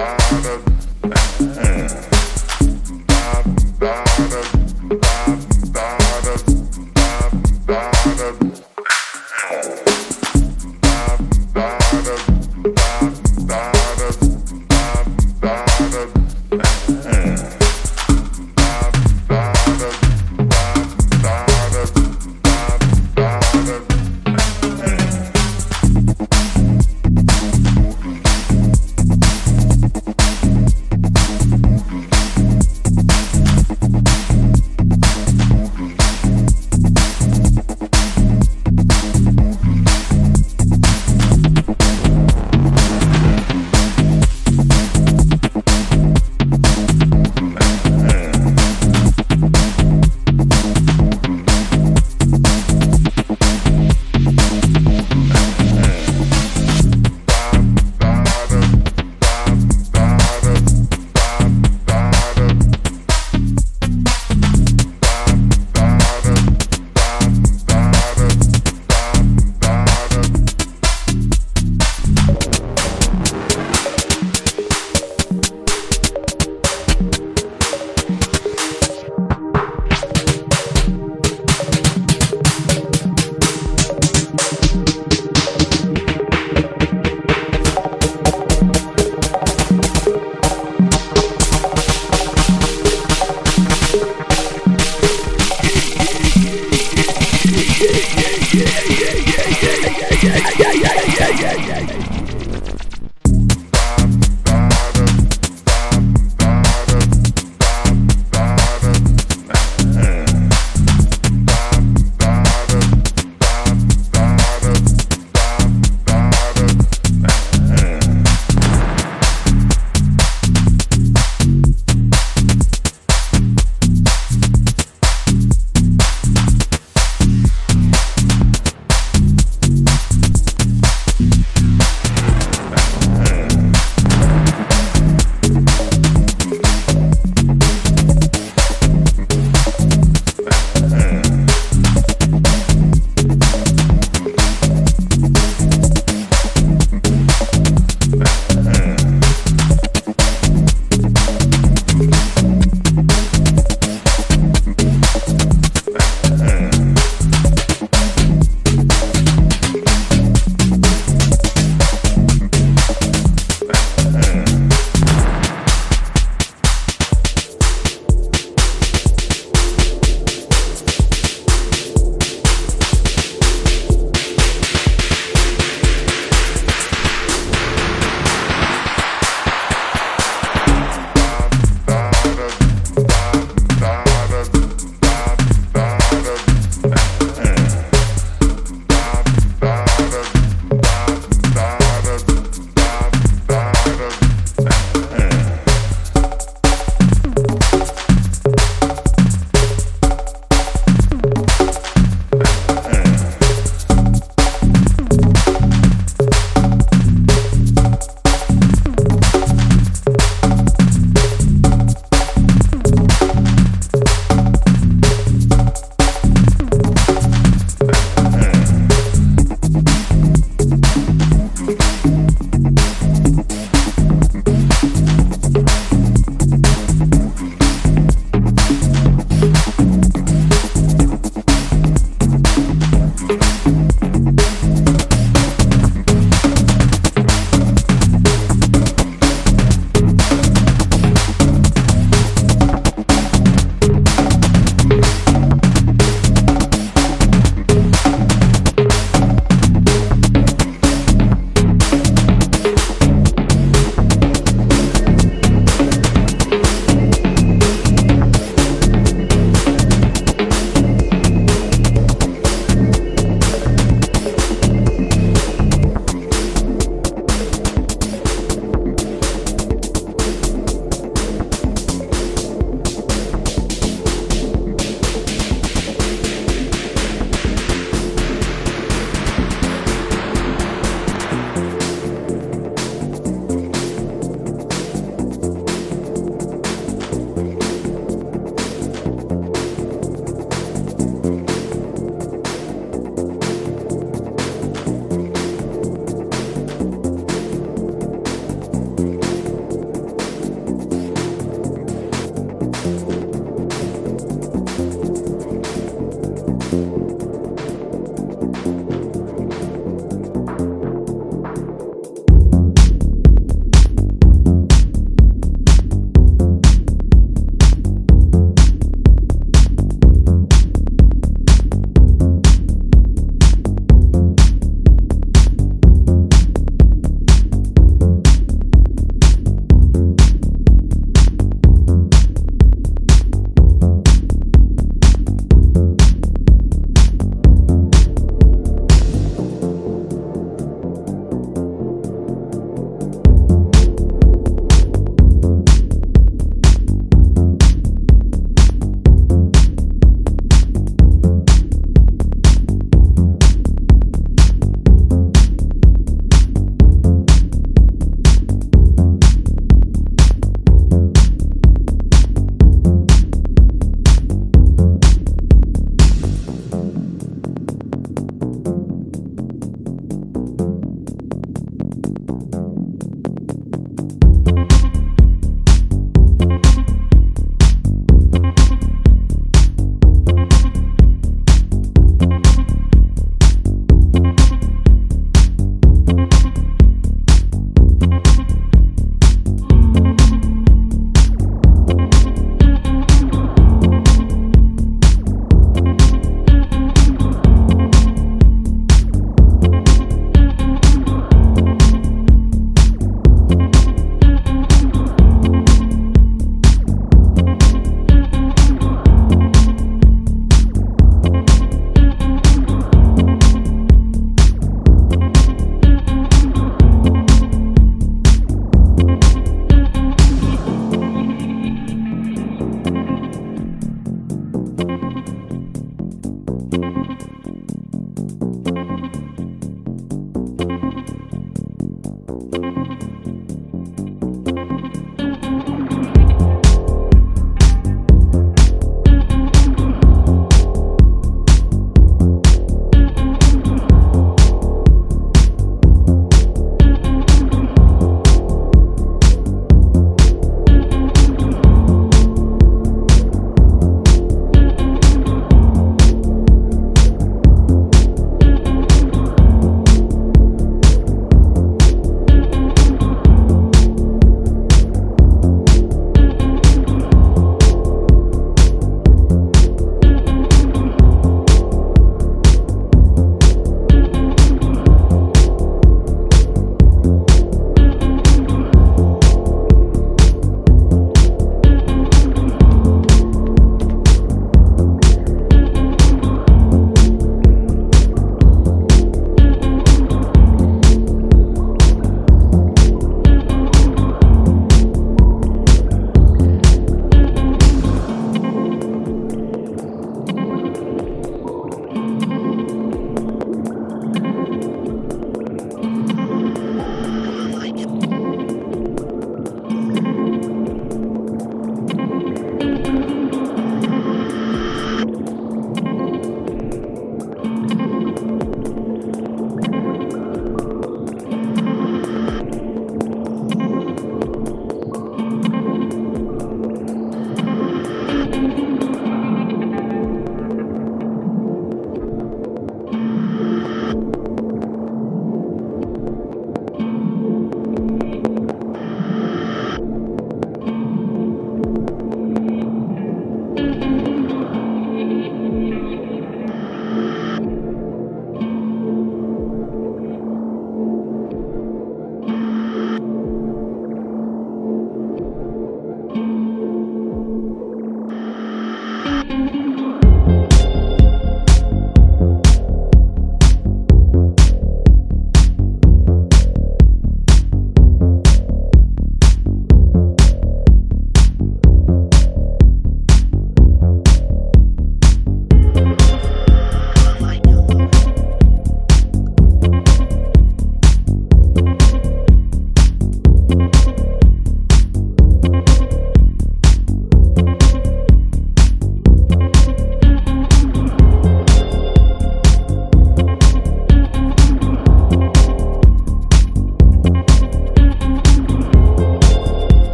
da.